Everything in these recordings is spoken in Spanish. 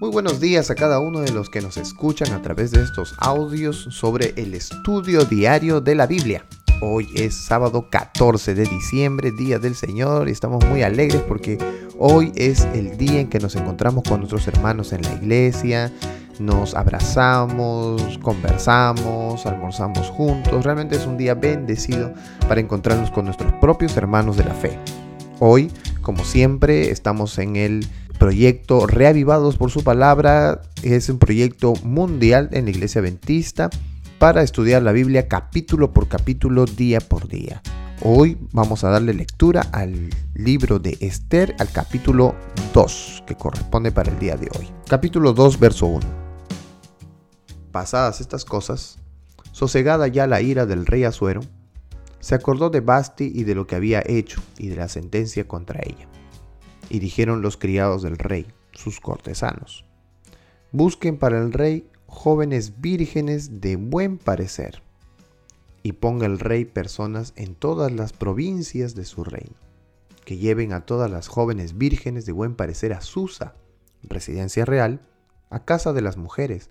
Muy buenos días a cada uno de los que nos escuchan a través de estos audios sobre el estudio diario de la Biblia. Hoy es sábado 14 de diciembre, Día del Señor, y estamos muy alegres porque hoy es el día en que nos encontramos con nuestros hermanos en la iglesia, nos abrazamos, conversamos, almorzamos juntos. Realmente es un día bendecido para encontrarnos con nuestros propios hermanos de la fe. Hoy, como siempre, estamos en el proyecto Reavivados por su palabra. Es un proyecto mundial en la iglesia adventista para estudiar la Biblia capítulo por capítulo, día por día. Hoy vamos a darle lectura al libro de Esther, al capítulo 2, que corresponde para el día de hoy. Capítulo 2, verso 1. Pasadas estas cosas, sosegada ya la ira del rey Azuero, se acordó de Basti y de lo que había hecho y de la sentencia contra ella. Y dijeron los criados del rey, sus cortesanos, busquen para el rey jóvenes vírgenes de buen parecer, y ponga el rey personas en todas las provincias de su reino, que lleven a todas las jóvenes vírgenes de buen parecer a Susa, residencia real, a casa de las mujeres,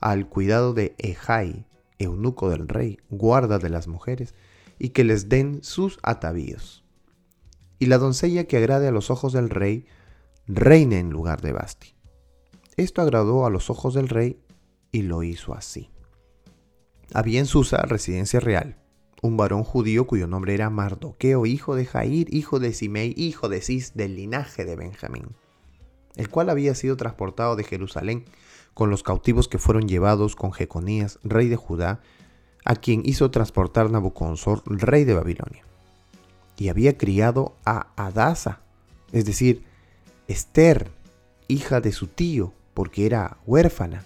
al cuidado de Ejai, eunuco del rey, guarda de las mujeres, y que les den sus atavíos. Y la doncella que agrade a los ojos del rey, reine en lugar de Basti. Esto agradó a los ojos del rey y lo hizo así. Había en Susa, residencia real, un varón judío cuyo nombre era Mardoqueo, hijo de Jair, hijo de Simei, hijo de Cis, del linaje de Benjamín, el cual había sido transportado de Jerusalén con los cautivos que fueron llevados con Jeconías, rey de Judá, a quien hizo transportar Nabucodonosor, rey de Babilonia. Y había criado a Adasa, es decir, Esther, hija de su tío, porque era huérfana,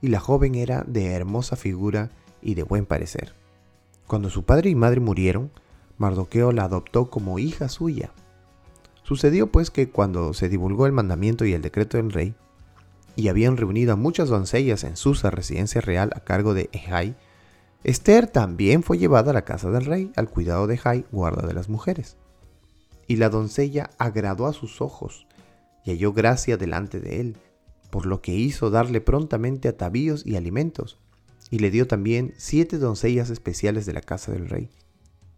y la joven era de hermosa figura y de buen parecer. Cuando su padre y madre murieron, Mardoqueo la adoptó como hija suya. Sucedió pues que cuando se divulgó el mandamiento y el decreto del rey, y habían reunido a muchas doncellas en Susa, residencia real, a cargo de Ejai, Esther también fue llevada a la casa del rey, al cuidado de Jai, guarda de las mujeres. Y la doncella agradó a sus ojos y halló gracia delante de él, por lo que hizo darle prontamente atavíos y alimentos, y le dio también siete doncellas especiales de la casa del rey.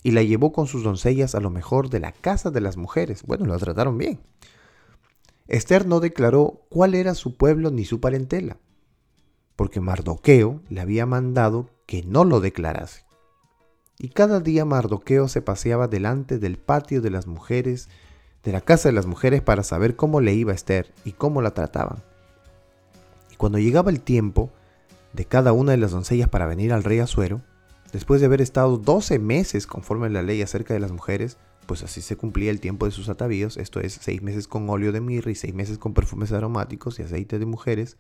Y la llevó con sus doncellas a lo mejor de la casa de las mujeres. Bueno, la trataron bien. Esther no declaró cuál era su pueblo ni su parentela, porque Mardoqueo le había mandado que no lo declarase. Y cada día Mardoqueo se paseaba delante del patio de las mujeres, de la casa de las mujeres, para saber cómo le iba Esther y cómo la trataban. Y cuando llegaba el tiempo de cada una de las doncellas para venir al rey Azuero, después de haber estado 12 meses conforme a la ley acerca de las mujeres, pues así se cumplía el tiempo de sus atavíos, esto es, seis meses con óleo de mirra y seis meses con perfumes aromáticos y aceite de mujeres,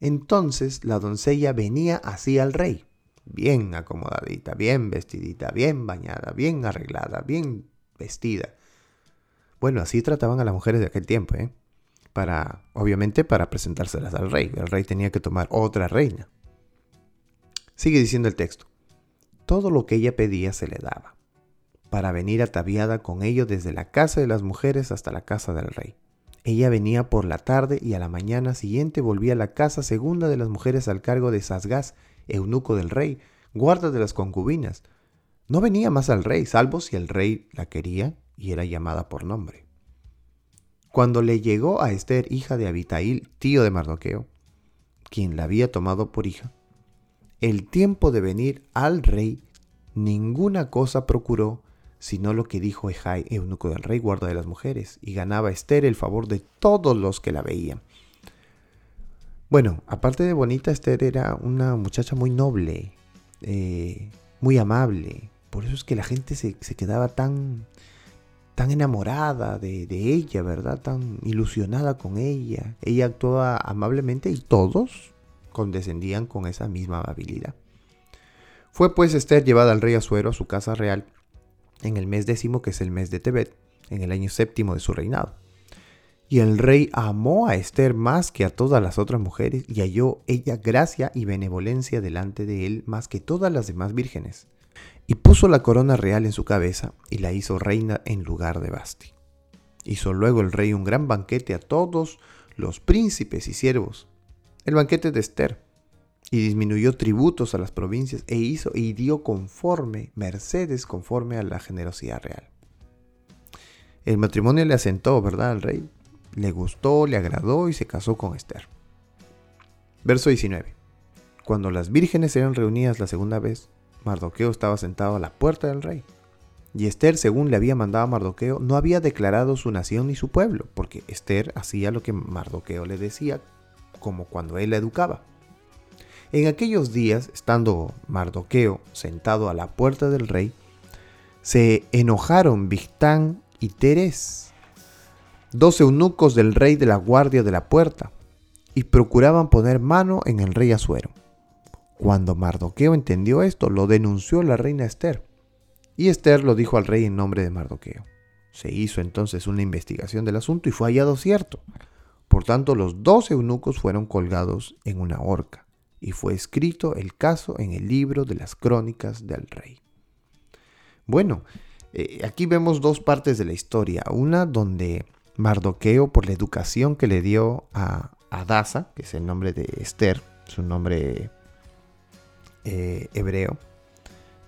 entonces la doncella venía así al rey, bien acomodadita, bien vestidita, bien bañada, bien arreglada, bien vestida. Bueno, así trataban a las mujeres de aquel tiempo, ¿eh? Para, obviamente, para presentárselas al rey. El rey tenía que tomar otra reina. Sigue diciendo el texto. Todo lo que ella pedía se le daba, para venir ataviada con ello desde la casa de las mujeres hasta la casa del rey. Ella venía por la tarde y a la mañana siguiente volvía a la casa segunda de las mujeres al cargo de Sasgás, eunuco del rey, guarda de las concubinas. No venía más al rey, salvo si el rey la quería y era llamada por nombre. Cuando le llegó a Esther, hija de Abitail, tío de Mardoqueo, quien la había tomado por hija, el tiempo de venir al rey, ninguna cosa procuró sino lo que dijo Ejai, eunuco del rey, guarda de las mujeres, y ganaba Esther el favor de todos los que la veían. Bueno, aparte de bonita, Esther era una muchacha muy noble, eh, muy amable. Por eso es que la gente se, quedaba tan, tan enamorada de, de, ella, ¿verdad? Tan ilusionada con ella. Ella actuaba amablemente y todos condescendían con esa misma amabilidad. Fue pues Esther llevada al rey Azuero a su casa real en el mes décimo, que es el mes de Tebet, en el año séptimo de su reinado. Y el rey amó a Esther más que a todas las otras mujeres y halló ella gracia y benevolencia delante de él más que todas las demás vírgenes. Y puso la corona real en su cabeza y la hizo reina en lugar de Basti. Hizo luego el rey un gran banquete a todos los príncipes y siervos el banquete de Esther y disminuyó tributos a las provincias e hizo y dio conforme, mercedes conforme a la generosidad real. El matrimonio le asentó, ¿verdad? Al rey. Le gustó, le agradó y se casó con Esther. Verso 19. Cuando las vírgenes eran reunidas la segunda vez, Mardoqueo estaba sentado a la puerta del rey. Y Esther, según le había mandado a Mardoqueo, no había declarado su nación ni su pueblo, porque Esther hacía lo que Mardoqueo le decía, como cuando él la educaba. En aquellos días, estando Mardoqueo sentado a la puerta del rey, se enojaron Victán y Teres, dos eunucos del rey de la guardia de la puerta, y procuraban poner mano en el rey Asuero. Cuando Mardoqueo entendió esto, lo denunció la reina Esther, y Esther lo dijo al rey en nombre de Mardoqueo. Se hizo entonces una investigación del asunto y fue hallado cierto. Por tanto, los dos eunucos fueron colgados en una horca, y fue escrito el caso en el libro de las crónicas del rey. Bueno, eh, aquí vemos dos partes de la historia. Una donde Mardoqueo, por la educación que le dio a Adasa, que es el nombre de Esther, su nombre eh, hebreo.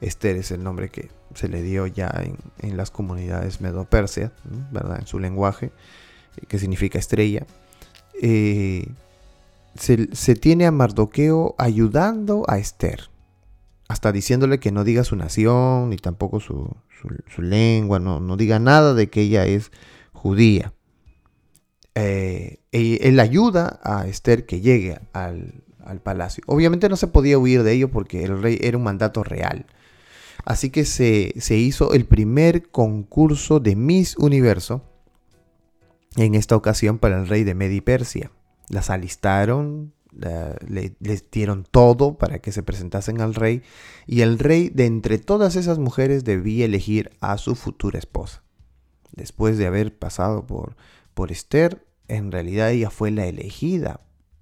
Esther es el nombre que se le dio ya en, las comunidades medo-persia, ¿verdad? En su lenguaje, que significa estrella. Eh, se, tiene a Mardoqueo ayudando a Esther, hasta diciéndole que no diga su nación, ni tampoco su, lengua, no, diga nada de que ella es judía. Eh, él ayuda a Esther que llegue al, palacio. Obviamente no se podía huir de ello porque el rey era un mandato real. Así que se, hizo el primer concurso de Miss Universo en esta ocasión para el rey de Media Persia. Las alistaron, les dieron todo para que se presentasen al rey y el rey de entre todas esas mujeres debía elegir a su futura esposa. Después de haber pasado por, por Esther, en realidad ella fue la elegida.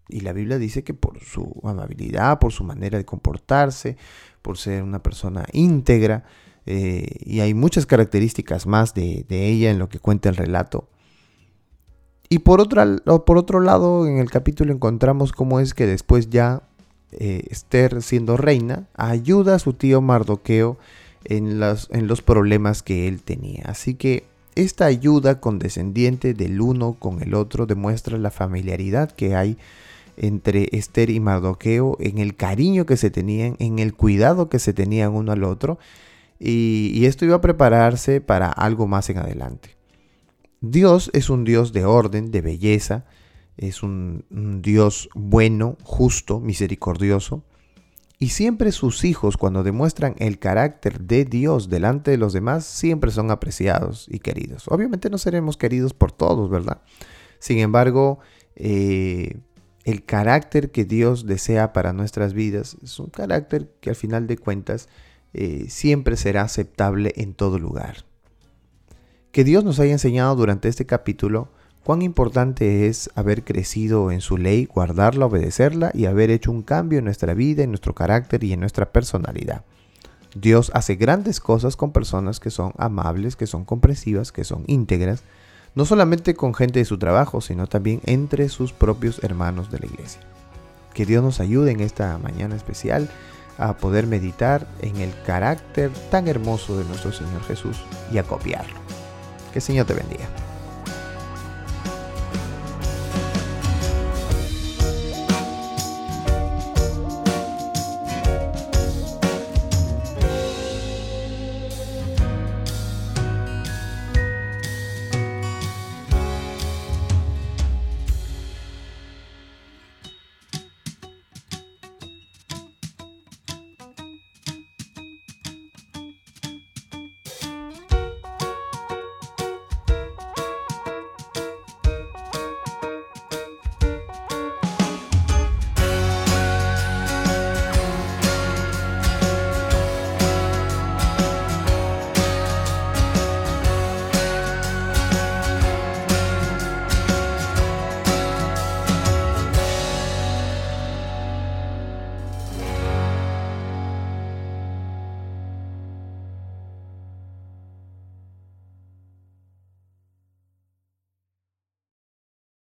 Y la Biblia dice que por su amabilidad, por su manera de comportarse, por ser una persona íntegra, eh, y hay muchas características más de, ella en lo que cuenta el relato. Y por, por otro lado, en el capítulo encontramos cómo es que después ya eh, Esther, siendo reina, ayuda a su tío Mardoqueo en, en los problemas que él tenía. Así que esta ayuda condescendiente del uno con el otro demuestra la familiaridad que hay entre Esther y Mardoqueo, en el cariño que se tenían, en el cuidado que se tenían uno al otro, y, esto iba a prepararse para algo más en adelante. Dios es un Dios de orden, de belleza, es un Dios bueno, justo, misericordioso, y siempre sus hijos, cuando demuestran el carácter de Dios delante de los demás, siempre son apreciados y queridos. Obviamente no seremos queridos por todos, ¿verdad? Sin embargo, eh, el carácter que Dios desea para nuestras vidas es un carácter que al final de cuentas eh, siempre será aceptable en todo lugar. Que Dios nos haya enseñado durante este capítulo cuán importante es haber crecido en su ley, guardarla, obedecerla y haber hecho un cambio en nuestra vida, en nuestro carácter y en nuestra personalidad. Dios hace grandes cosas con personas que son amables, que son comprensivas, que son íntegras, no solamente con gente de su trabajo, sino también entre sus propios hermanos de la iglesia. Que Dios nos ayude en esta mañana especial a poder meditar en el carácter tan hermoso de nuestro Señor Jesús y a copiarlo. Que el Señor te bendiga.